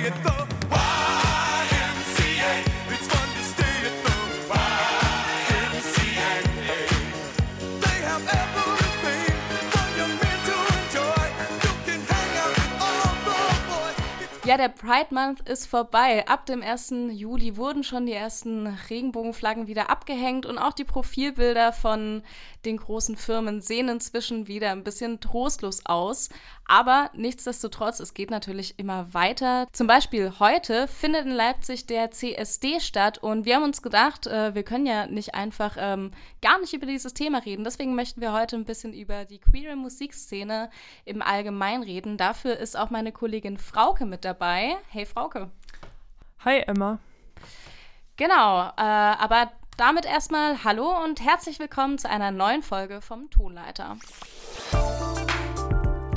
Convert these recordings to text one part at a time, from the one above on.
see it though. Ja, der Pride Month ist vorbei. Ab dem 1. Juli wurden schon die ersten Regenbogenflaggen wieder abgehängt und auch die Profilbilder von den großen Firmen sehen inzwischen wieder ein bisschen trostlos aus. Aber nichtsdestotrotz, es geht natürlich immer weiter. Zum Beispiel heute findet in Leipzig der CSD statt und wir haben uns gedacht, äh, wir können ja nicht einfach ähm, gar nicht über dieses Thema reden. Deswegen möchten wir heute ein bisschen über die queere Musikszene im Allgemeinen reden. Dafür ist auch meine Kollegin Frauke mit dabei. Hey Frauke. Hi Emma. Genau, äh, aber damit erstmal Hallo und herzlich willkommen zu einer neuen Folge vom Tonleiter.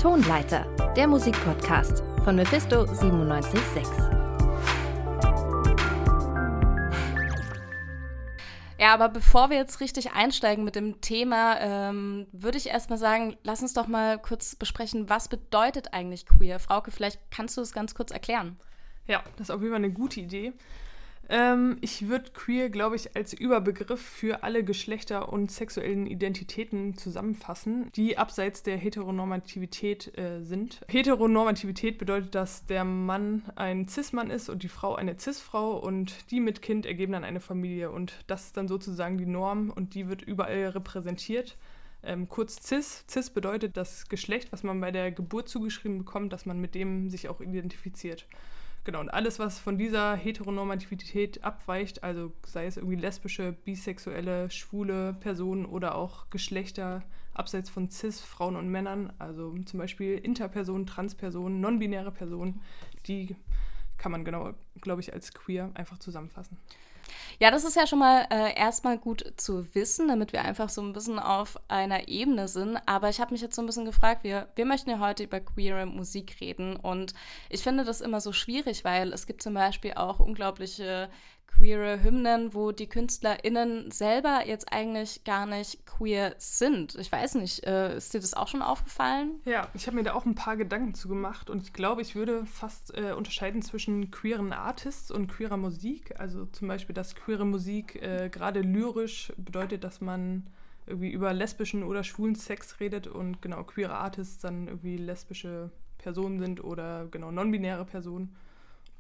Tonleiter, der Musikpodcast von Mephisto 976. Ja, aber bevor wir jetzt richtig einsteigen mit dem Thema, ähm, würde ich erstmal sagen, lass uns doch mal kurz besprechen, was bedeutet eigentlich queer? Frauke, vielleicht kannst du es ganz kurz erklären. Ja, das ist auf jeden Fall eine gute Idee. Ähm, ich würde queer, glaube ich, als Überbegriff für alle Geschlechter und sexuellen Identitäten zusammenfassen, die abseits der Heteronormativität äh, sind. Heteronormativität bedeutet, dass der Mann ein Cis-Mann ist und die Frau eine Cis-Frau und die mit Kind ergeben dann eine Familie. Und das ist dann sozusagen die Norm und die wird überall repräsentiert. Ähm, kurz cis. Cis bedeutet das Geschlecht, was man bei der Geburt zugeschrieben bekommt, dass man mit dem sich auch identifiziert. Genau, und alles, was von dieser Heteronormativität abweicht, also sei es irgendwie lesbische, bisexuelle, schwule Personen oder auch Geschlechter abseits von cis, Frauen und Männern, also zum Beispiel Interpersonen, Transpersonen, non-binäre Personen, die kann man genau, glaube ich, als queer einfach zusammenfassen. Ja, das ist ja schon mal äh, erstmal gut zu wissen, damit wir einfach so ein bisschen auf einer Ebene sind. Aber ich habe mich jetzt so ein bisschen gefragt, wir, wir möchten ja heute über queere Musik reden. Und ich finde das immer so schwierig, weil es gibt zum Beispiel auch unglaubliche queere Hymnen, wo die KünstlerInnen selber jetzt eigentlich gar nicht queer sind. Ich weiß nicht, äh, ist dir das auch schon aufgefallen? Ja, ich habe mir da auch ein paar Gedanken zu gemacht und ich glaube, ich würde fast äh, unterscheiden zwischen queeren Artists und queerer Musik. Also zum Beispiel, dass queere Musik äh, gerade lyrisch bedeutet, dass man irgendwie über lesbischen oder schwulen Sex redet und genau queere Artists dann irgendwie lesbische Personen sind oder genau non-binäre Personen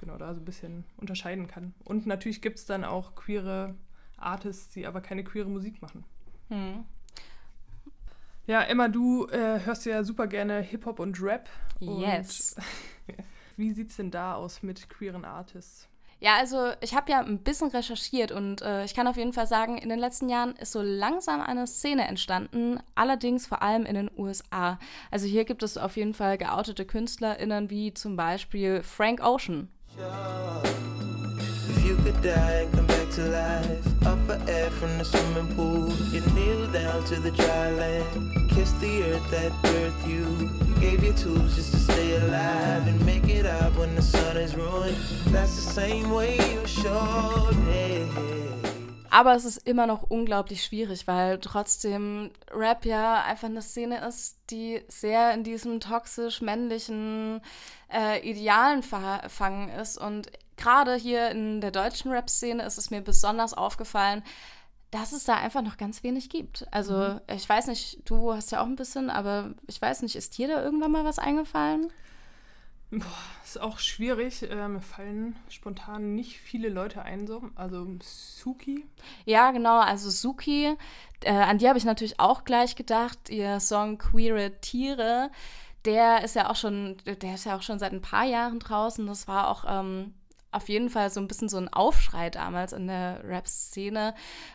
genau da so ein bisschen unterscheiden kann. Und natürlich gibt es dann auch queere Artists, die aber keine queere Musik machen. Hm. Ja, Emma, du äh, hörst ja super gerne Hip-Hop und Rap. Yes. Und wie sieht's denn da aus mit queeren Artists? Ja, also ich habe ja ein bisschen recherchiert und äh, ich kann auf jeden Fall sagen, in den letzten Jahren ist so langsam eine Szene entstanden, allerdings vor allem in den USA. Also hier gibt es auf jeden Fall geoutete KünstlerInnen wie zum Beispiel Frank Ocean. If you could die and come back to life, up for air from the swimming pool, you kneel down to the dry land, kiss the earth that birthed you, gave you tools just to stay alive and make it out when the sun is ruined. That's the same way you showed me. Aber es ist immer noch unglaublich schwierig, weil trotzdem Rap ja einfach eine Szene ist, die sehr in diesem toxisch männlichen äh, Idealen verfangen ist. Und gerade hier in der deutschen Rap-Szene ist es mir besonders aufgefallen, dass es da einfach noch ganz wenig gibt. Also mhm. ich weiß nicht, du hast ja auch ein bisschen, aber ich weiß nicht, ist dir da irgendwann mal was eingefallen? Boah, ist auch schwierig. Äh, mir fallen spontan nicht viele Leute ein, so. Also Suki. Ja, genau. Also Suki, äh, an die habe ich natürlich auch gleich gedacht. Ihr Song Queere Tiere, der ist ja auch schon, der ist ja auch schon seit ein paar Jahren draußen. Das war auch ähm, auf jeden Fall so ein bisschen so ein Aufschrei damals in der Rap-Szene,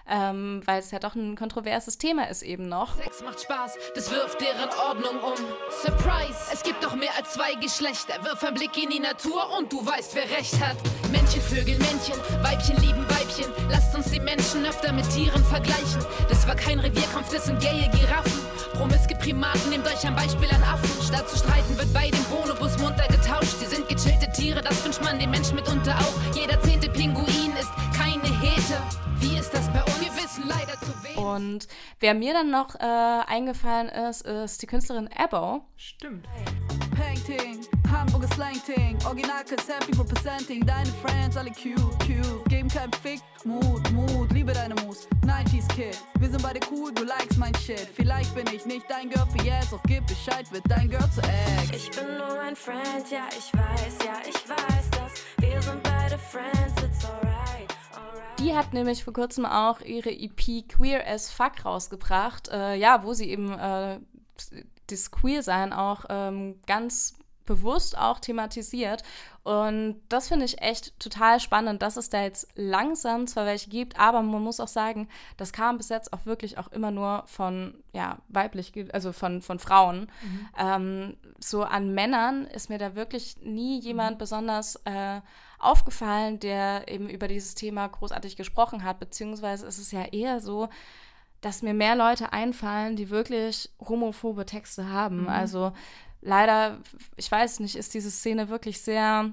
ähm, weil es ja doch ein kontroverses Thema ist eben noch. Sex macht Spaß, das wirft deren Ordnung um. Surprise, es gibt doch mehr als zwei Geschlechter. Wirf einen Blick in die Natur und du weißt, wer recht hat. Männchen, Vögel, Männchen, Weibchen lieben Weibchen. Lasst uns die Menschen öfter mit Tieren vergleichen. Das war kein Revierkampf, das sind gaye Giraffen. Promiske Primaten, nehmt euch ein Beispiel an Affen. Statt zu streiten wird bei dem Bonobus munter getauscht. Sie sind gechillte Tiere, das wünscht man dem Menschen mitunter auch. Jeder zehnte Pinguin ist keine Hete. Wie ist das bei uns? Wir wissen leider zu wenig. Und wer mir dann noch äh, eingefallen ist, ist die Künstlerin Abo. Stimmt. Painting, Hamburger Slang-Ting. Original Concepting, representing. Deine Friends, alle cute, cute. Geben keinen Fick, Mut, Mut. Liebe deine Moves, 90s Kid. Wir sind beide cool, du likest mein Shit. Vielleicht bin ich nicht dein Girl für jetzt, doch gib Bescheid, wird dein Girl zu Ex. Ich bin nur ein Friend, ja, ich weiß, ja, ich weiß das. Wir sind beide Friends, it's alright. alright. Die hat nämlich vor kurzem auch ihre EP Queer as Fuck rausgebracht, äh, ja, wo sie eben äh, das Queer-Sein auch ähm, ganz bewusst auch thematisiert. Und das finde ich echt total spannend, dass es da jetzt langsam zwar welche gibt, aber man muss auch sagen, das kam bis jetzt auch wirklich auch immer nur von, ja, weiblich, also von, von Frauen. Ähm, so an Männern ist mir da wirklich nie jemand besonders äh, aufgefallen, der eben über dieses Thema großartig gesprochen hat, beziehungsweise ist es ja eher so, dass mir mehr Leute einfallen, die wirklich homophobe Texte haben. Also leider, ich weiß nicht, ist diese Szene wirklich sehr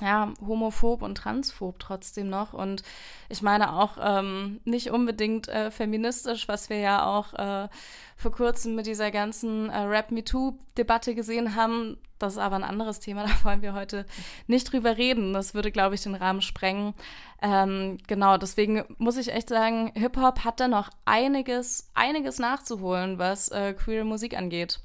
ja, homophob und transphob trotzdem noch. Und ich meine auch ähm, nicht unbedingt äh, feministisch, was wir ja auch äh, vor kurzem mit dieser ganzen äh, Rap-MeToo-Debatte gesehen haben. Das ist aber ein anderes Thema, da wollen wir heute nicht drüber reden. Das würde, glaube ich, den Rahmen sprengen. Ähm, genau, deswegen muss ich echt sagen, Hip-Hop hat da noch einiges, einiges nachzuholen, was äh, queere Musik angeht.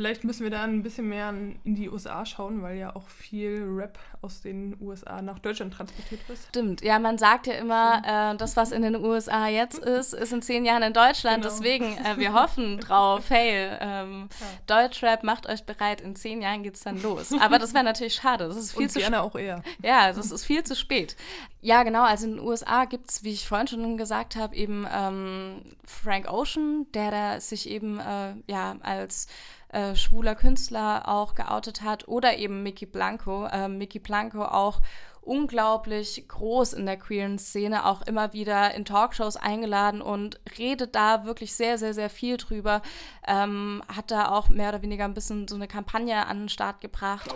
Vielleicht müssen wir da ein bisschen mehr in die USA schauen, weil ja auch viel Rap aus den USA nach Deutschland transportiert wird. Stimmt, ja, man sagt ja immer, äh, das, was in den USA jetzt ist, ist in zehn Jahren in Deutschland. Genau. Deswegen, äh, wir hoffen drauf, hey, ähm, Deutschrap, macht euch bereit, in zehn Jahren geht's dann los. Aber das wäre natürlich schade, das ist viel Und zu gerne auch eher. ja, das ist viel zu spät. Ja, genau. Also in den USA gibt es, wie ich vorhin schon gesagt habe, eben ähm, Frank Ocean, der da sich eben äh, ja als äh, schwuler Künstler auch geoutet hat, oder eben Mickey Blanco. Äh, Mickey Blanco auch unglaublich groß in der queeren Szene, auch immer wieder in Talkshows eingeladen und redet da wirklich sehr, sehr, sehr viel drüber. Ähm, hat da auch mehr oder weniger ein bisschen so eine Kampagne an den Start gebracht.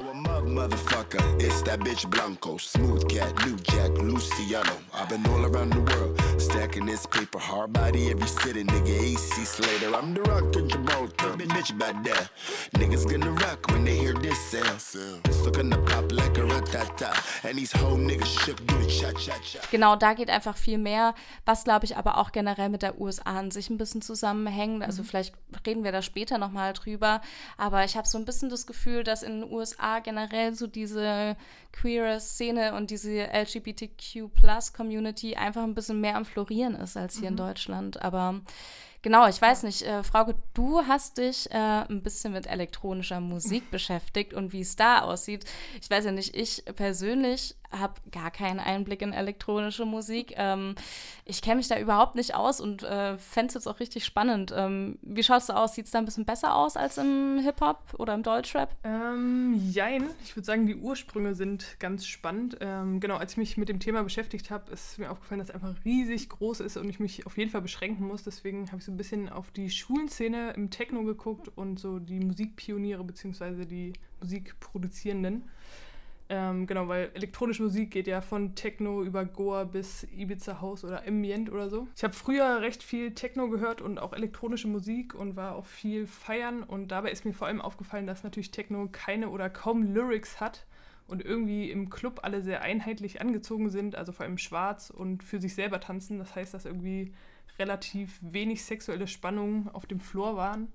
Niggas gonna rock when they hear this sound. It's gonna pop like a ratata. And these Genau, da geht einfach viel mehr, was glaube ich aber auch generell mit der USA an sich ein bisschen zusammenhängt. Also vielleicht reden wir da später nochmal drüber. Aber ich habe so ein bisschen das Gefühl, dass in den USA generell so diese queere Szene und diese LGBTQ-Plus-Community einfach ein bisschen mehr am Florieren ist als hier in Deutschland. Aber genau, ich weiß nicht, äh, Frauke, du hast dich äh, ein bisschen mit elektronischer Musik beschäftigt und wie es da aussieht. Ich weiß ja nicht, ich persönlich habe gar keinen Einblick in elektronische Musik. Ähm, ich kenne mich da überhaupt nicht aus und äh, fände es jetzt auch richtig spannend. Ähm, wie schaut es da aus? Sieht es da ein bisschen besser aus als im Hip-Hop oder im Deutschrap? Ähm, jein. Ich würde sagen, die Ursprünge sind ganz spannend. Ähm, genau, als ich mich mit dem Thema beschäftigt habe, ist mir aufgefallen, dass es einfach riesig groß ist und ich mich auf jeden Fall beschränken muss. Deswegen habe ich so ein bisschen auf die Schulenszene im Techno geguckt und so die Musikpioniere bzw. die Musikproduzierenden. Ähm, genau, weil elektronische Musik geht ja von Techno über Goa bis Ibiza House oder Ambient oder so. Ich habe früher recht viel Techno gehört und auch elektronische Musik und war auch viel feiern und dabei ist mir vor allem aufgefallen, dass natürlich Techno keine oder kaum Lyrics hat und irgendwie im Club alle sehr einheitlich angezogen sind, also vor allem schwarz und für sich selber tanzen. Das heißt, dass irgendwie relativ wenig sexuelle Spannungen auf dem Floor waren.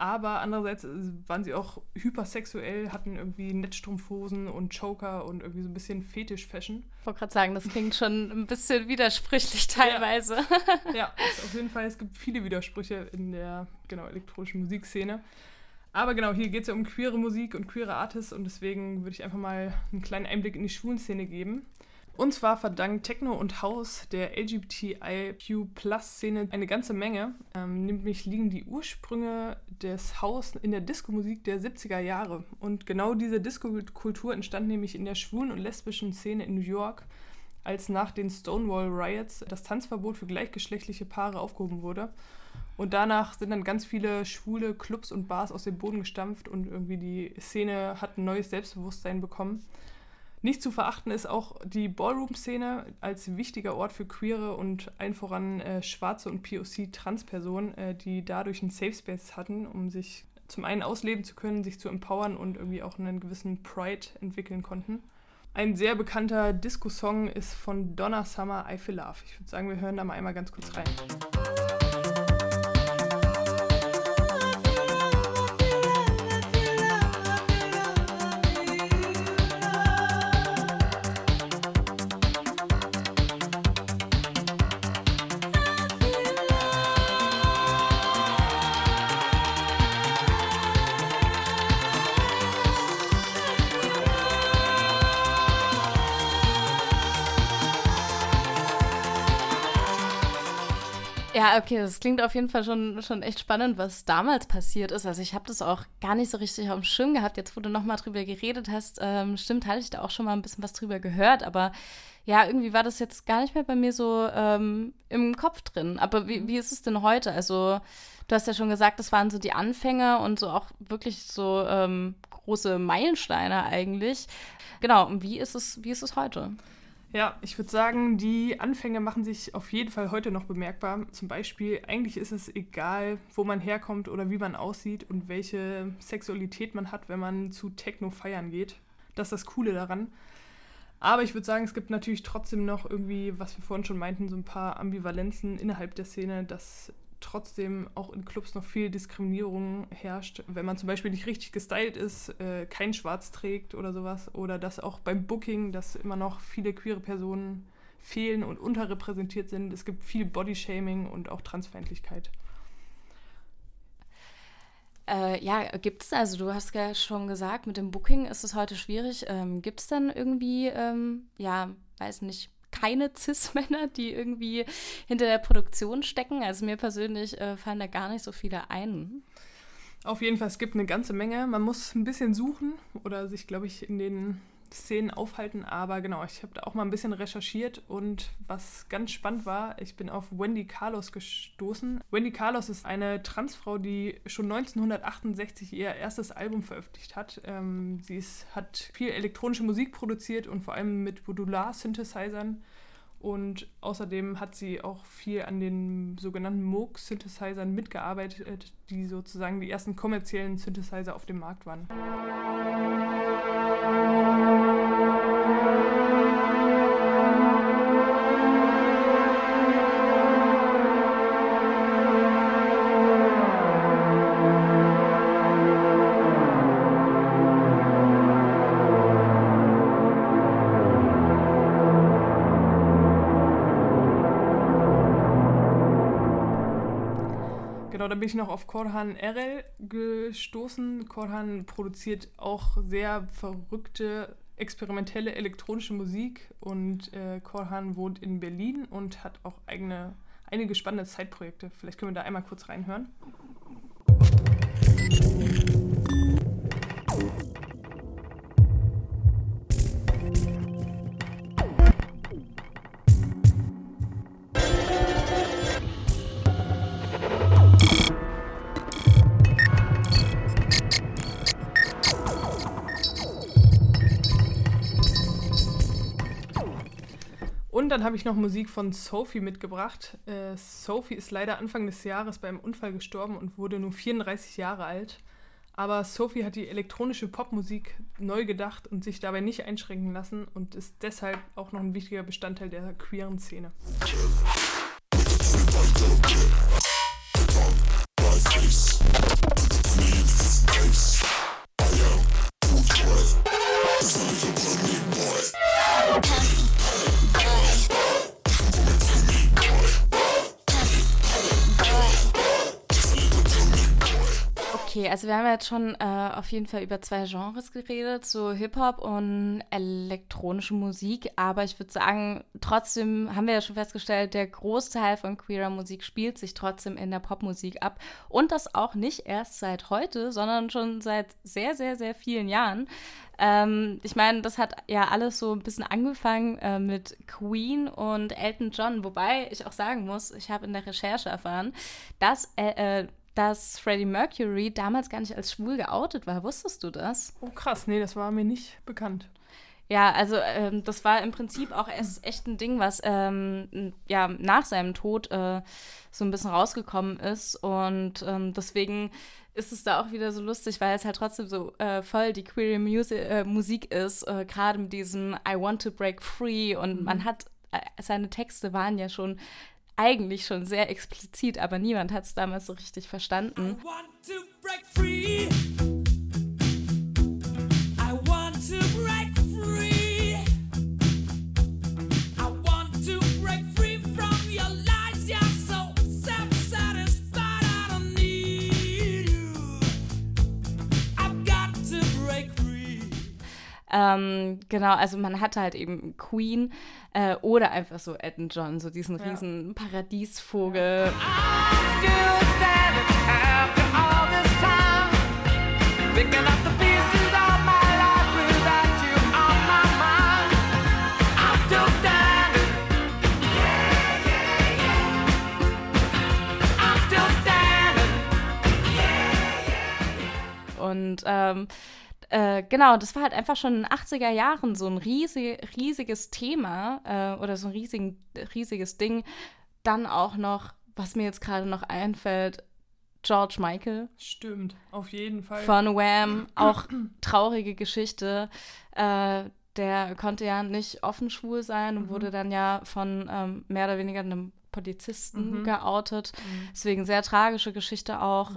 Aber andererseits äh, waren sie auch hypersexuell, hatten irgendwie Netzstrumpfhosen und Choker und irgendwie so ein bisschen Fetisch-Fashion. Ich wollte gerade sagen, das klingt schon ein bisschen widersprüchlich teilweise. Ja, ist auf jeden Fall, es gibt viele Widersprüche in der genau, elektronischen Musikszene. Aber genau, hier geht es ja um queere Musik und queere Artists und deswegen würde ich einfach mal einen kleinen Einblick in die Schwulenszene geben. Und zwar verdankt Techno und House der LGBTIQ-Plus-Szene eine ganze Menge. Ähm, nämlich liegen die Ursprünge des House in der Disco-Musik der 70er Jahre. Und genau diese Disco-Kultur entstand nämlich in der schwulen und lesbischen Szene in New York, als nach den Stonewall Riots das Tanzverbot für gleichgeschlechtliche Paare aufgehoben wurde. Und danach sind dann ganz viele schwule Clubs und Bars aus dem Boden gestampft und irgendwie die Szene hat ein neues Selbstbewusstsein bekommen. Nicht zu verachten ist auch die Ballroom-Szene als wichtiger Ort für queere und allen voran äh, schwarze und POC-Transpersonen, äh, die dadurch einen Safe Space hatten, um sich zum einen ausleben zu können, sich zu empowern und irgendwie auch einen gewissen Pride entwickeln konnten. Ein sehr bekannter Disco-Song ist von Donna Summer, I Feel Love. Ich würde sagen, wir hören da mal einmal ganz kurz rein. Ja, okay, das klingt auf jeden Fall schon, schon echt spannend, was damals passiert ist. Also ich habe das auch gar nicht so richtig auf dem Schirm gehabt. Jetzt, wo du nochmal drüber geredet hast, ähm, stimmt, hatte ich da auch schon mal ein bisschen was drüber gehört. Aber ja, irgendwie war das jetzt gar nicht mehr bei mir so ähm, im Kopf drin. Aber wie, wie ist es denn heute? Also du hast ja schon gesagt, das waren so die Anfänge und so auch wirklich so ähm, große Meilensteine eigentlich. Genau, und wie ist es, wie ist es heute? Ja, ich würde sagen, die Anfänge machen sich auf jeden Fall heute noch bemerkbar. Zum Beispiel, eigentlich ist es egal, wo man herkommt oder wie man aussieht und welche Sexualität man hat, wenn man zu Techno feiern geht. Das ist das Coole daran. Aber ich würde sagen, es gibt natürlich trotzdem noch irgendwie, was wir vorhin schon meinten, so ein paar Ambivalenzen innerhalb der Szene, dass trotzdem auch in Clubs noch viel Diskriminierung herrscht, wenn man zum Beispiel nicht richtig gestylt ist, äh, kein Schwarz trägt oder sowas, oder dass auch beim Booking, dass immer noch viele queere Personen fehlen und unterrepräsentiert sind. Es gibt viel Bodyshaming und auch Transfeindlichkeit. Äh, ja, gibt es, also du hast ja schon gesagt, mit dem Booking ist es heute schwierig. Ähm, gibt es dann irgendwie, ähm, ja, weiß nicht, keine Cis-Männer, die irgendwie hinter der Produktion stecken? Also mir persönlich äh, fallen da gar nicht so viele ein. Auf jeden Fall, es gibt eine ganze Menge. Man muss ein bisschen suchen oder sich, glaube ich, in den Szenen aufhalten. Aber genau, ich habe da auch mal ein bisschen recherchiert und was ganz spannend war, ich bin auf Wendy Carlos gestoßen. Wendy Carlos ist eine Transfrau, die schon 1968 ihr erstes Album veröffentlicht hat. Ähm, sie ist, hat viel elektronische Musik produziert und vor allem mit Modular-Synthesizern. Und außerdem hat sie auch viel an den sogenannten Moog-Synthesizern mitgearbeitet, die sozusagen die ersten kommerziellen Synthesizer auf dem Markt waren. Genau, da bin ich noch auf Korhan Erel gestoßen. Korhan produziert auch sehr verrückte, experimentelle elektronische Musik und äh, Korhan wohnt in Berlin und hat auch eigene, einige spannende Zeitprojekte. Vielleicht können wir da einmal kurz reinhören. Und dann habe ich noch Musik von Sophie mitgebracht. Äh, Sophie ist leider Anfang des Jahres bei einem Unfall gestorben und wurde nur 34 Jahre alt. Aber Sophie hat die elektronische Popmusik neu gedacht und sich dabei nicht einschränken lassen und ist deshalb auch noch ein wichtiger Bestandteil der queeren Szene. Okay, also wir haben jetzt schon äh, auf jeden Fall über zwei Genres geredet, so Hip-Hop und elektronische Musik. Aber ich würde sagen, trotzdem haben wir ja schon festgestellt, der Großteil von queerer Musik spielt sich trotzdem in der Popmusik ab. Und das auch nicht erst seit heute, sondern schon seit sehr, sehr, sehr vielen Jahren. Ähm, ich meine, das hat ja alles so ein bisschen angefangen äh, mit Queen und Elton John. Wobei ich auch sagen muss, ich habe in der Recherche erfahren, dass äh, äh, dass Freddie Mercury damals gar nicht als schwul geoutet war. Wusstest du das? Oh krass, nee, das war mir nicht bekannt. Ja, also ähm, das war im Prinzip auch erst echt ein Ding, was ähm, ja nach seinem Tod äh, so ein bisschen rausgekommen ist. Und ähm, deswegen ist es da auch wieder so lustig, weil es halt trotzdem so äh, voll die queer Musi äh, Musik ist, äh, gerade mit diesem I want to break free. Und man hat, äh, seine Texte waren ja schon eigentlich schon sehr explizit, aber niemand hat es damals so richtig verstanden. want to break free. Ähm, genau, also man hatte halt eben Queen äh, oder einfach so Elton John, so diesen riesen Paradiesvogel. Und ähm, äh, genau, das war halt einfach schon in den 80er Jahren so ein riesig, riesiges Thema äh, oder so ein riesigen, riesiges Ding. Dann auch noch, was mir jetzt gerade noch einfällt, George Michael. Stimmt, auf jeden Fall. von Wham, auch traurige Geschichte. Äh, der konnte ja nicht offen schwul sein und wurde dann ja von ähm, mehr oder weniger einem Polizisten geoutet. Deswegen sehr tragische Geschichte auch.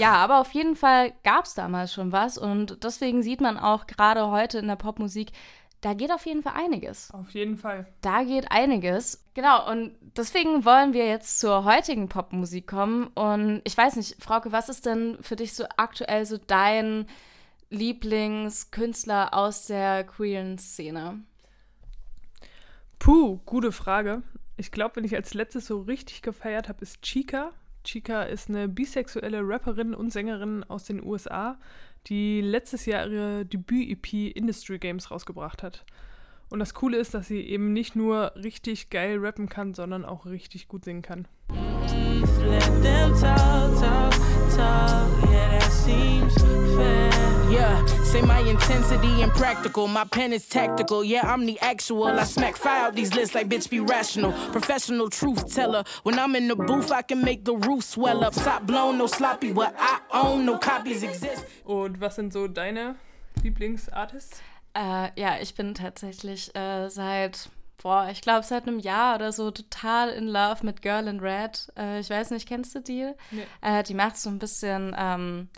Ja, aber auf jeden Fall gab es damals schon was und deswegen sieht man auch gerade heute in der Popmusik, da geht auf jeden Fall einiges. Auf jeden Fall. Da geht einiges. Genau, und deswegen wollen wir jetzt zur heutigen Popmusik kommen. Und ich weiß nicht, Frauke, was ist denn für dich so aktuell so dein Lieblingskünstler aus der queeren Szene? Puh, gute Frage. Ich glaube, wenn ich als letztes so richtig gefeiert habe, ist Chica. Chica ist eine bisexuelle Rapperin und Sängerin aus den USA, die letztes Jahr ihre Debüt-EP Industry Games rausgebracht hat. Und das Coole ist, dass sie eben nicht nur richtig geil rappen kann, sondern auch richtig gut singen kann. Yeah, say my intensity impractical. My pen is tactical. Yeah, I'm the actual. I smack fire out these lists like bitch be rational. Professional truth teller. When I'm in the booth, I can make the roof swell up. Top blown, no sloppy. What I own, no copies exist. Und was sind so deine Lieblingsartists? Äh, ja, ich bin tatsächlich äh, seit, boah, ich glaube seit einem Jahr oder so total in love mit Girl in Red. Äh, ich weiß nicht, kennst du die? Nee. Äh, die macht so ein bisschen ähm,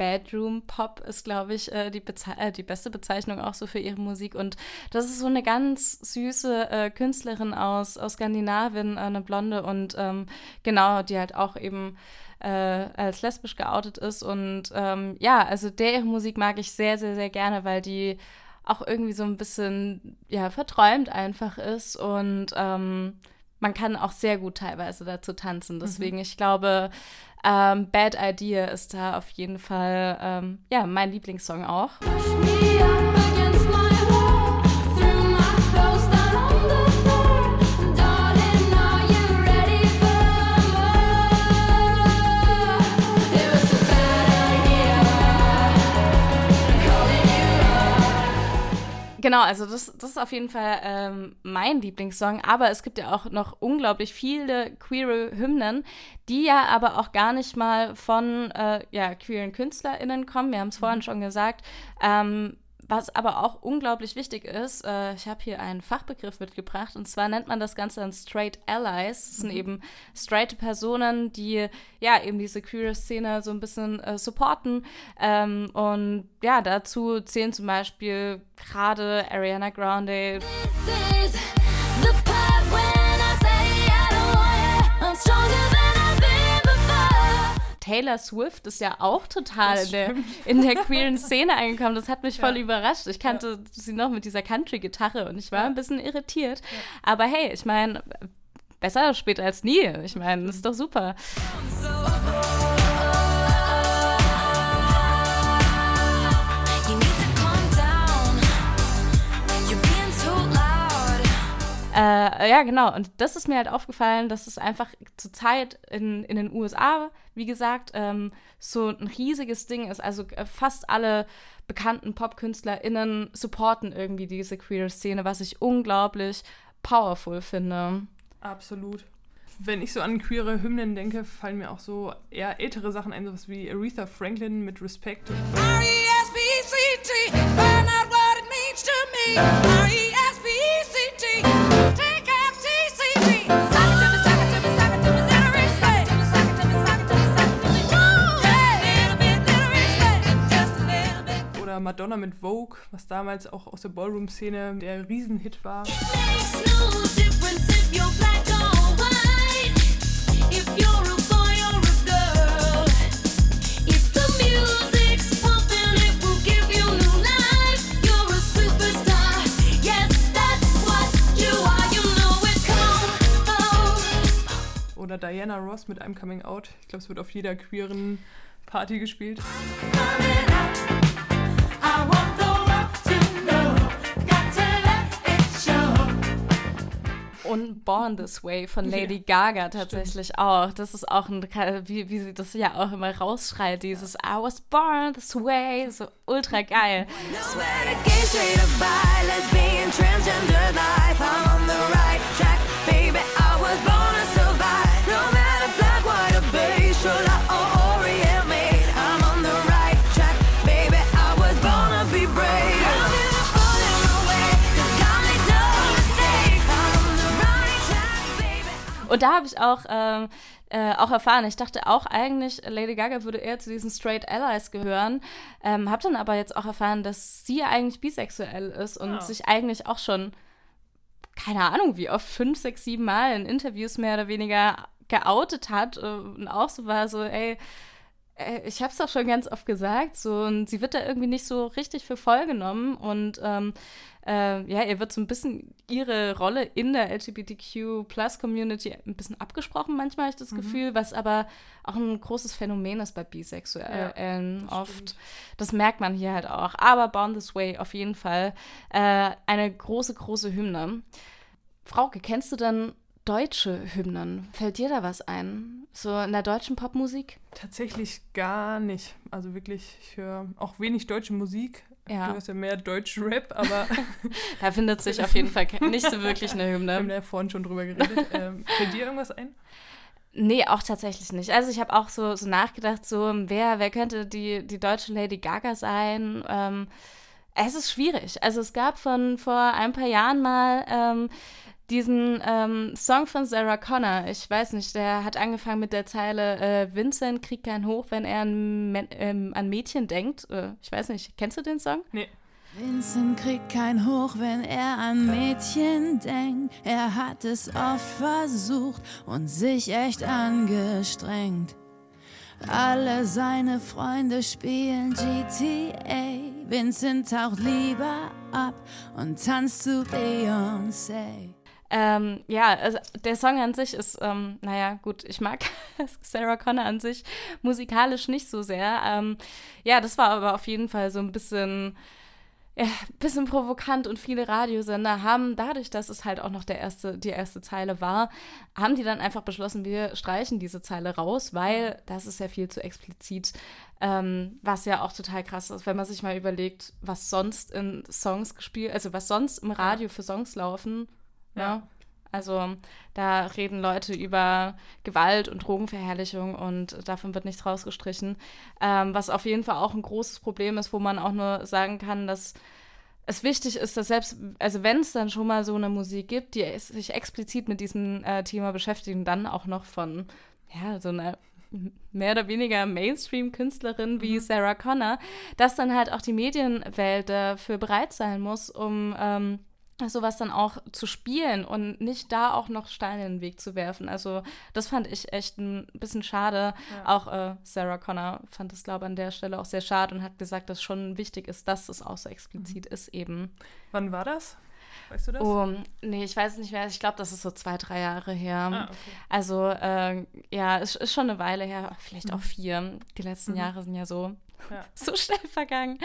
Bedroom Pop, ist, glaube ich, äh, die, Beze äh, die beste Bezeichnung auch so für ihre Musik. Und das ist so eine ganz süße äh, Künstlerin aus, aus Skandinavien, äh, eine Blonde und ähm, genau, die halt auch eben äh, als lesbisch geoutet ist. Und ähm, ja, also der ihre Musik mag ich sehr, sehr, sehr gerne, weil die auch irgendwie so ein bisschen, ja, verträumt einfach ist und ähm, man kann auch sehr gut teilweise dazu tanzen. Deswegen, ich glaube, ähm, Bad Idea ist da auf jeden Fall, ähm, ja, mein Lieblingssong auch. Me up Genau, also das, das ist auf jeden Fall ähm, mein Lieblingssong, aber es gibt ja auch noch unglaublich viele queere Hymnen, die ja aber auch gar nicht mal von äh, ja, queeren KünstlerInnen kommen. Wir haben es vorhin schon gesagt. Ähm, was aber auch unglaublich wichtig ist, äh, ich habe hier einen Fachbegriff mitgebracht und zwar nennt man das Ganze dann Straight Allies. Das sind eben straight Personen, die ja eben diese queere Szene so ein bisschen äh, supporten. Ähm, und ja, dazu zählen zum Beispiel gerade Ariana Grande, Taylor Swift ist ja auch total in der, in der queeren Szene angekommen. Das hat mich voll Ja. überrascht. Ich kannte sie noch mit dieser Country-Gitarre und ich war ein bisschen irritiert. Aber hey, ich meine, besser später als nie. Ich meine, das ist doch super. Ja, genau. Und das ist mir halt aufgefallen, dass es einfach zurzeit in, in den USA, wie gesagt, ähm, so ein riesiges Ding ist. Also äh, fast alle bekannten PopkünstlerInnen supporten irgendwie diese queer Szene, was ich unglaublich powerful finde. Absolut. Wenn ich so an queere Hymnen denke, fallen mir auch so eher ältere Sachen ein, sowas wie Aretha Franklin mit Respect. R-E-S-P-E-C-T, find out what it means to me. R-E-S-P-E-C-T, Madonna mit Vogue, was damals auch aus der Ballroom-Szene der Riesenhit war. Makes no difference if you're black or white, if you're a. Oder Diana Ross mit I'm Coming Out. Ich glaube, es wird auf jeder queeren Party gespielt. I Und Born This Way von Lady Gaga tatsächlich auch. Das ist auch ein, wie, wie sie das ja auch immer rausschreit, dieses I was born this way, so ultra geil. Nowhere Und da habe ich auch, ähm, äh, auch erfahren, ich dachte auch eigentlich, Lady Gaga würde eher zu diesen Straight Allies gehören. Ähm, habe dann aber jetzt auch erfahren, dass sie eigentlich bisexuell ist und Ah. sich eigentlich auch schon, keine Ahnung, wie oft, fünf, sechs, sieben Mal in Interviews mehr oder weniger geoutet hat äh, und auch so war so, ey, ich habe es doch schon ganz oft gesagt, so und sie wird da irgendwie nicht so richtig für voll genommen und ähm, äh, ja, ihr wird so ein bisschen ihre Rolle in der LGBTQ-Plus-Community ein bisschen abgesprochen, manchmal habe ich das Gefühl, was aber auch ein großes Phänomen ist bei Bisexuellen ähm, oft. Das merkt man hier halt auch. Aber Born This Way auf jeden Fall äh, eine große, große Hymne. Frauke, kennst du denn deutsche Hymnen? Fällt dir da was ein? So in der deutschen Popmusik? Tatsächlich gar nicht. Also wirklich, ich höre auch wenig deutsche Musik. Ja. Du hörst ja mehr Deutsch-Rap, aber Da findet sich auf jeden Fall nicht so wirklich eine wir haben Hymne. ja vorhin schon drüber geredet. ähm, fällt dir irgendwas ein? Nee, auch tatsächlich nicht. Also ich habe auch so, so nachgedacht, so wer, wer könnte die, die deutsche Lady Gaga sein? Ähm, es ist schwierig. Also es gab von vor ein paar Jahren mal ähm, diesen ähm, Song von Sarah Connor. Ich weiß nicht, der hat angefangen mit der Zeile äh, Vincent kriegt keinen hoch, wenn er an, Men ähm, an Mädchen denkt. Äh, ich weiß nicht, kennst du den Song? Nee. Vincent kriegt kein Hoch, wenn er an Mädchen denkt. Er hat es oft versucht und sich echt angestrengt. Alle seine Freunde spielen GTA. Vincent taucht lieber ab und tanzt zu Beyoncé. Ähm, ja, also der Song an sich ist, ähm, naja, gut, ich mag Sarah Connor an sich musikalisch nicht so sehr. Ähm, ja, das war aber auf jeden Fall so ein bisschen, ja, bisschen provokant und viele Radiosender haben dadurch, dass es halt auch noch der erste, die erste Zeile war, haben die dann einfach beschlossen, wir streichen diese Zeile raus, weil das ist ja viel zu explizit. Ähm, was ja auch total krass ist, wenn man sich mal überlegt, was sonst in Songs gespielt, also was sonst im Radio für Songs laufen. Ja. Also da reden Leute über Gewalt und Drogenverherrlichung und davon wird nichts rausgestrichen. Ähm, was auf jeden Fall auch ein großes Problem ist, wo man auch nur sagen kann, dass es wichtig ist, dass selbst, also wenn es dann schon mal so eine Musik gibt, die sich explizit mit diesem äh, Thema beschäftigen, dann auch noch von, ja, so einer mehr oder weniger Mainstream-Künstlerin wie Sarah Connor, dass dann halt auch die Medienwelt dafür bereit sein muss, um ähm, sowas dann auch zu spielen und nicht da auch noch Steine in den Weg zu werfen. Also das fand ich echt ein bisschen schade. Auch äh, Sarah Connor fand es, glaube ich, an der Stelle auch sehr schade und hat gesagt, dass schon wichtig ist, dass es auch so explizit ist eben. Wann war das? Weißt du das? Oh, nee, ich weiß nicht mehr. Ich glaube, das ist so zwei, drei Jahre her. Ah, okay. Also, äh, ja, es ist schon eine Weile her, vielleicht auch vier. Die letzten Jahre sind ja so Ja. so schnell vergangen.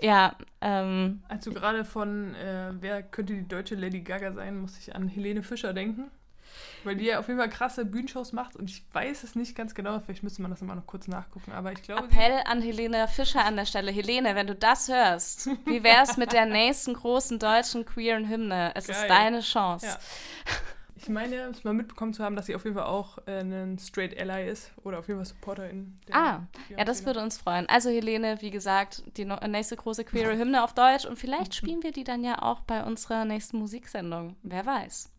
Ja, ähm, Als du gerade von, äh, wer könnte die deutsche Lady Gaga sein, musste ich an Helene Fischer denken. Weil die ja auf jeden Fall krasse Bühnenshows macht und ich weiß es nicht ganz genau, vielleicht müsste man das immer noch kurz nachgucken, aber ich glaube, Appell an Helene Fischer an der Stelle. Helene, wenn du das hörst, wie wär's mit der nächsten großen deutschen queeren Hymne? Es ist Geil. deine Chance. Ja. ich meine, es mal mitbekommen zu haben, dass sie auf jeden Fall auch äh, ein Straight Ally ist oder auf jeden Fall Supporter in der Ah, ja, das würde uns freuen. Also Helene, wie gesagt, die no nächste große queere Hymne auf Deutsch und vielleicht spielen wir die dann ja auch bei unserer nächsten Musiksendung. Wer weiß.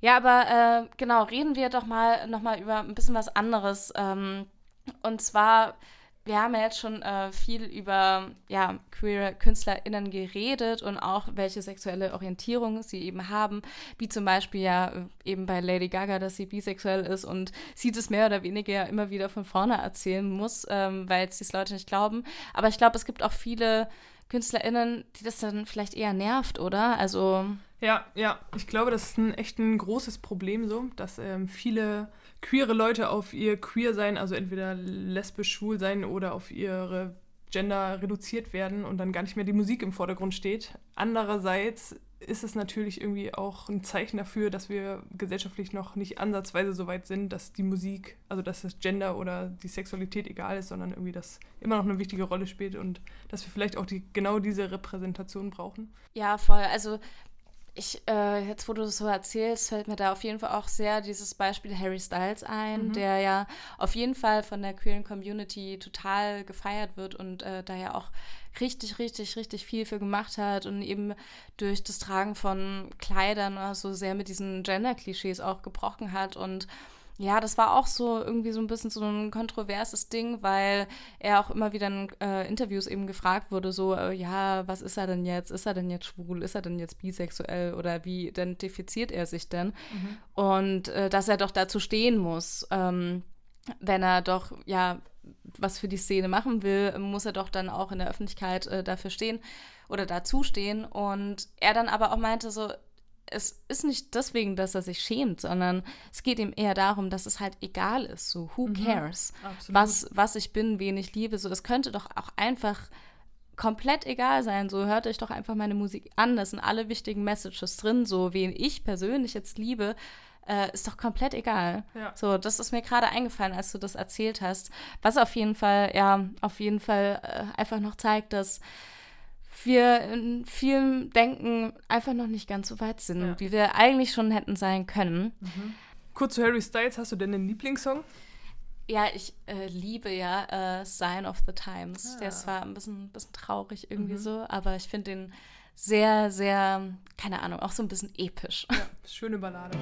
Ja, aber äh, genau, reden wir doch mal nochmal über ein bisschen was anderes. Ähm, und zwar, wir haben ja jetzt schon äh, viel über ja, queere KünstlerInnen geredet und auch welche sexuelle Orientierung sie eben haben, wie zum Beispiel ja äh, eben bei Lady Gaga, dass sie bisexuell ist und sie das mehr oder weniger immer wieder von vorne erzählen muss, ähm, weil es die Leute nicht glauben. Aber ich glaube, es gibt auch viele KünstlerInnen, die das dann vielleicht eher nervt, oder? Also, Ja, ja, ich glaube, das ist ein echt ein großes Problem so, dass ähm, viele queere Leute auf ihr Queer-Sein, also entweder lesbisch, schwul sein oder auf ihre Gender reduziert werden und dann gar nicht mehr die Musik im Vordergrund steht. Andererseits ist es natürlich irgendwie auch ein Zeichen dafür, dass wir gesellschaftlich noch nicht ansatzweise so weit sind, dass die Musik, also dass das Gender oder die Sexualität egal ist, sondern irgendwie das immer noch eine wichtige Rolle spielt und dass wir vielleicht auch die, genau diese Repräsentation brauchen. Ja, voll. Also ich, äh, jetzt wo du das so erzählst, fällt mir da auf jeden Fall auch sehr dieses Beispiel Harry Styles ein, Mhm. der ja auf jeden Fall von der queeren Community total gefeiert wird und äh, da ja auch richtig, richtig, richtig viel für gemacht hat und eben durch das Tragen von Kleidern oder so sehr mit diesen Gender-Klischees auch gebrochen hat und ja, das war auch so irgendwie so ein bisschen so ein kontroverses Ding, weil er auch immer wieder in äh, Interviews eben gefragt wurde, so, äh, ja, was ist er denn jetzt? Ist er denn jetzt schwul? Ist er denn jetzt bisexuell? Oder wie identifiziert er sich denn? Und äh, dass er doch dazu stehen muss, ähm, wenn er doch, ja, was für die Szene machen will, muss er doch dann auch in der Öffentlichkeit äh, dafür stehen oder dazu stehen. Und er dann aber auch meinte so, es ist nicht deswegen, dass er sich schämt, sondern es geht ihm eher darum, dass es halt egal ist. So, who cares? absolut. Was, was ich bin, wen ich liebe. So, es könnte doch auch einfach komplett egal sein. So, hört euch doch einfach meine Musik an. Da sind alle wichtigen Messages drin. So, wen ich persönlich jetzt liebe, äh, ist doch komplett egal. Ja. So, das ist mir gerade eingefallen, als du das erzählt hast. Was auf jeden Fall, ja, auf jeden Fall äh, einfach noch zeigt, dass wir in vielem Denken einfach noch nicht ganz so weit sind, Ja. wie wir eigentlich schon hätten sein können. Kurz zu Harry Styles, hast du denn einen Lieblingssong? Ja, ich äh, liebe ja äh, Sign of the Times. Der ist zwar ein bisschen, bisschen traurig irgendwie so, aber ich finde den sehr, sehr, keine Ahnung, auch so ein bisschen episch. Ja, schöne Ballade.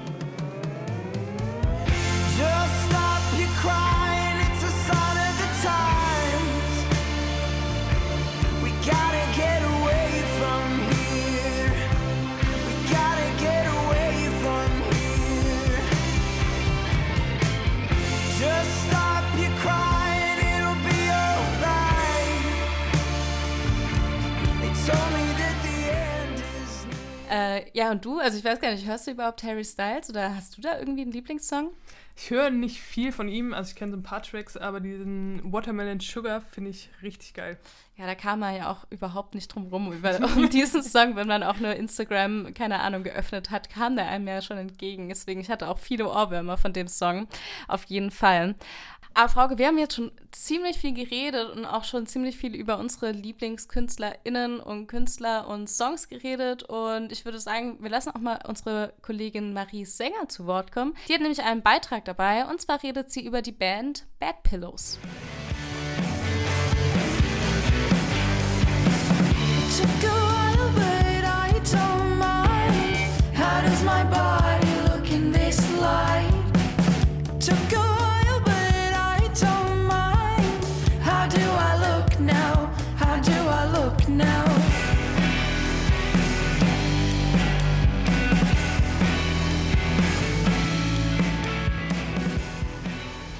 Äh, ja, und du? Also ich weiß gar nicht, hörst du überhaupt Harry Styles oder hast du da irgendwie einen Lieblingssong? Ich höre nicht viel von ihm, also ich kenne so ein paar Tracks, aber diesen Watermelon Sugar finde ich richtig geil. Ja, da kam man ja auch überhaupt nicht drum rum, über, um diesen Song, wenn man auch nur Instagram, keine Ahnung, geöffnet hat, kam der einem ja schon entgegen. Deswegen, ich hatte auch viele Ohrwürmer von dem Song, auf jeden Fall. Aber Frauke, wir haben jetzt schon ziemlich viel geredet und auch schon ziemlich viel über unsere LieblingskünstlerInnen und Künstler und Songs geredet. Und ich würde sagen, wir lassen auch mal unsere Kollegin Marie Sänger zu Wort kommen. Die hat nämlich einen Beitrag dabei und zwar redet sie über die Band Bad Pillows. How does my body look in this light? To go over with I don't mind. How Do I Look? Now? How do I look now?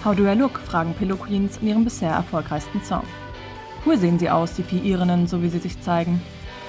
How do I look, fragen Pillow Queens in ihrem bisher erfolgreichsten Song. Cool sehen sie aus, die vier Irinnen, so wie sie sich zeigen.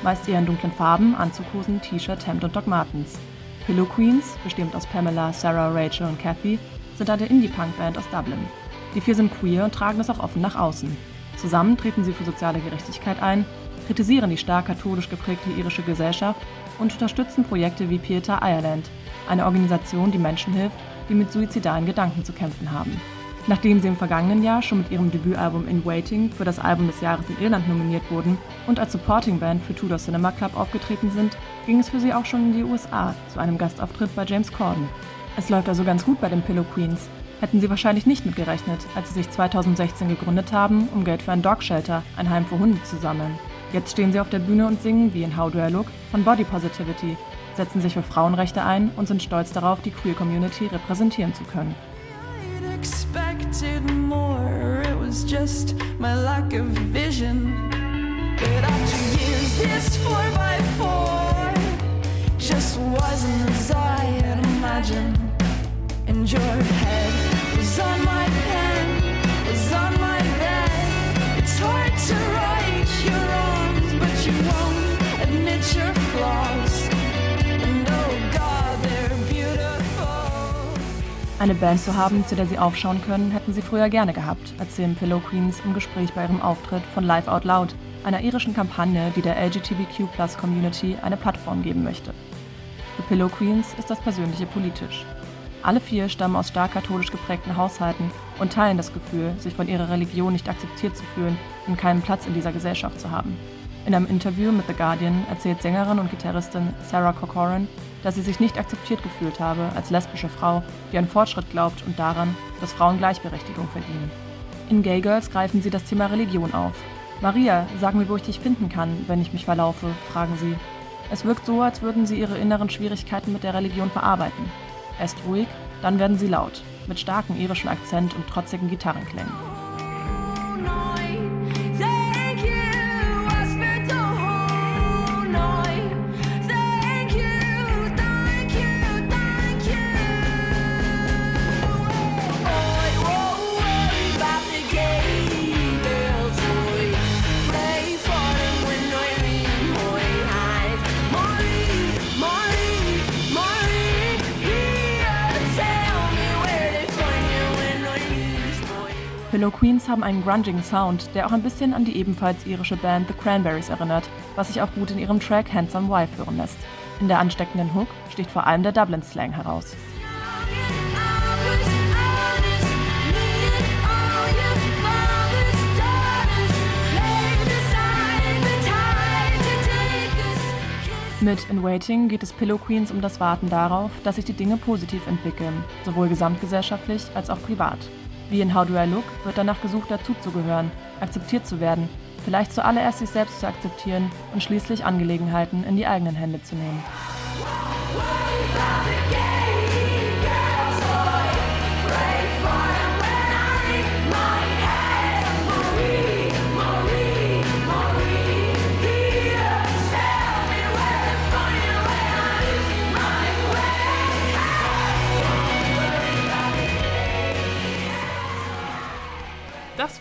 Meist eher in dunklen Farben, Anzughosen, T-Shirt, Hemd und Doc Martens. Pillow Queens, bestehend aus Pamela, Sarah, Rachel und Kathy, sind eine Indie-Punk-Band aus Dublin. Die vier sind queer und tragen das auch offen nach außen. Zusammen treten sie für soziale Gerechtigkeit ein, kritisieren die stark katholisch geprägte irische Gesellschaft und unterstützen Projekte wie Pieta Ireland, eine Organisation, die Menschen hilft, die mit suizidalen Gedanken zu kämpfen haben. Nachdem sie im vergangenen Jahr schon mit ihrem Debütalbum In Waiting für das Album des Jahres in Irland nominiert wurden und als Supporting Band für Tudor Cinema Club aufgetreten sind, ging es für sie auch schon in die USA zu einem Gastauftritt bei James Corden. Es läuft also ganz gut bei den Pillow Queens. Hätten sie wahrscheinlich nicht mitgerechnet, als sie sich 2016 gegründet haben, um Geld für ein Dog Shelter, ein Heim für Hunde zu sammeln. Jetzt stehen sie auf der Bühne und singen, wie in How Do I Look, von Body Positivity, setzen sich für Frauenrechte ein und sind stolz darauf, die Queer Community repräsentieren zu können. Was just my lack of vision. But after years, this four by four just wasn't as I had imagined. And your head was on my pen, Eine Band zu haben, zu der sie aufschauen können, hätten sie früher gerne gehabt, erzählen Pillow Queens im Gespräch bei ihrem Auftritt von Live Out Loud, einer irischen Kampagne, die der LGBTQ-Plus-Community eine Plattform geben möchte. Für Pillow Queens ist das Persönliche politisch. Alle vier stammen aus stark katholisch geprägten Haushalten und teilen das Gefühl, sich von ihrer Religion nicht akzeptiert zu fühlen und keinen Platz in dieser Gesellschaft zu haben. In einem Interview mit The Guardian erzählt Sängerin und Gitarristin Sarah Corcoran, dass sie sich nicht akzeptiert gefühlt habe als lesbische Frau, die an Fortschritt glaubt und daran, dass Frauen Gleichberechtigung verdienen. In Gay Girls greifen sie das Thema Religion auf. Maria, sag mir, wo ich dich finden kann, wenn ich mich verlaufe, fragen sie. Es wirkt so, als würden sie ihre inneren Schwierigkeiten mit der Religion verarbeiten. Erst ruhig, dann werden sie laut, mit starkem irischen Akzent und trotzigen Gitarrenklängen. My Pillow Queens haben einen grunging Sound, der auch ein bisschen an die ebenfalls irische Band The Cranberries erinnert, was sich auch gut in ihrem Track Handsome Wife hören lässt. In der ansteckenden Hook sticht vor allem der Dublin-Slang heraus. Mit In Waiting geht es Pillow Queens um das Warten darauf, dass sich die Dinge positiv entwickeln, sowohl gesamtgesellschaftlich als auch privat. Wie in How Do I Look wird danach gesucht, dazuzugehören, akzeptiert zu werden, vielleicht zuallererst sich selbst zu akzeptieren und schließlich Angelegenheiten in die eigenen Hände zu nehmen.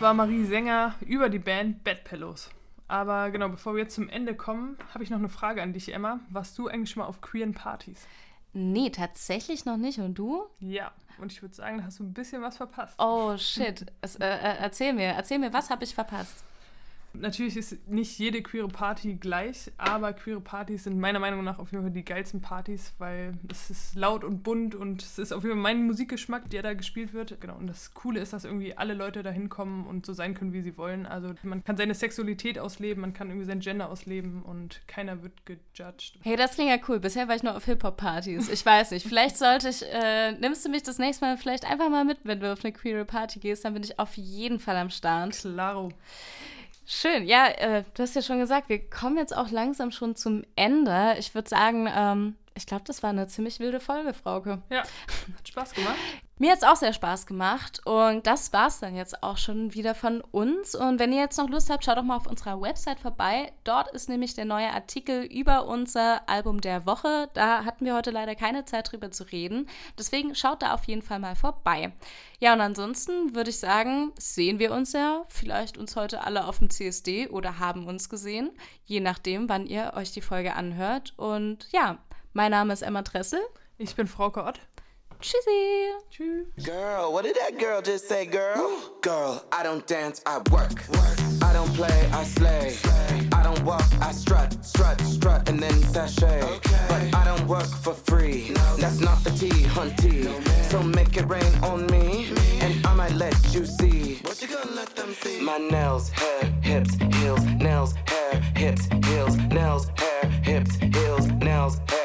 War Marie Sänger über die Band Bed Pillows. Aber genau, bevor wir jetzt zum Ende kommen, habe ich noch eine Frage an dich, Emma. Warst du eigentlich schon mal auf queeren Partys? Nee, tatsächlich noch nicht. Und du? Ja, und ich würde sagen, da hast du ein bisschen was verpasst. Oh, shit. Es, äh, äh, erzähl mir, erzähl mir, was habe ich verpasst? Natürlich ist nicht jede queere Party gleich, aber queere Partys sind meiner Meinung nach auf jeden Fall die geilsten Partys, weil es ist laut und bunt und es ist auf jeden Fall mein Musikgeschmack, der da gespielt wird. Genau, und das Coole ist, dass irgendwie alle Leute da hinkommen und so sein können, wie sie wollen. Also man kann seine Sexualität ausleben, man kann irgendwie sein Gender ausleben und keiner wird gejudged. Hey, das klingt ja cool. Bisher war ich nur auf Hip-Hop-Partys. Ich weiß nicht. Vielleicht sollte ich, äh, nimmst du mich das nächste Mal vielleicht einfach mal mit, wenn du auf eine queere Party gehst, dann bin ich auf jeden Fall am Start. Klaro. Schön, ja, äh, du hast ja schon gesagt, wir kommen jetzt auch langsam schon zum Ende. Ich würde sagen, ähm, ich glaube, das war eine ziemlich wilde Folge, Frauke. Ja, hat Spaß gemacht. Mir hat es auch sehr Spaß gemacht und das war es dann jetzt auch schon wieder von uns. Und wenn ihr jetzt noch Lust habt, schaut doch mal auf unserer Website vorbei. Dort ist nämlich der neue Artikel über unser Album der Woche. Da hatten wir heute leider keine Zeit drüber zu reden. Deswegen schaut da auf jeden Fall mal vorbei. Ja, und ansonsten würde ich sagen, sehen wir uns ja vielleicht uns heute alle auf dem CSD oder haben uns gesehen, je nachdem, wann ihr euch die Folge anhört. Und ja, mein Name ist Emma Dressel. Ich bin Frauke Ott. Cheesy. Cheers. Girl, what did that girl just say, girl? girl, I don't dance, I work. I don't play, I slay. I don't walk, I strut, strut, strut, and then sashay. But I don't work for free. That's not the T, hunty. So make it rain on me, me, and I might let you see. What you gonna let them see? My nails, hair, hips, heels, nails, hair, hips, heels, nails, hair, hips, heels, nails, hair.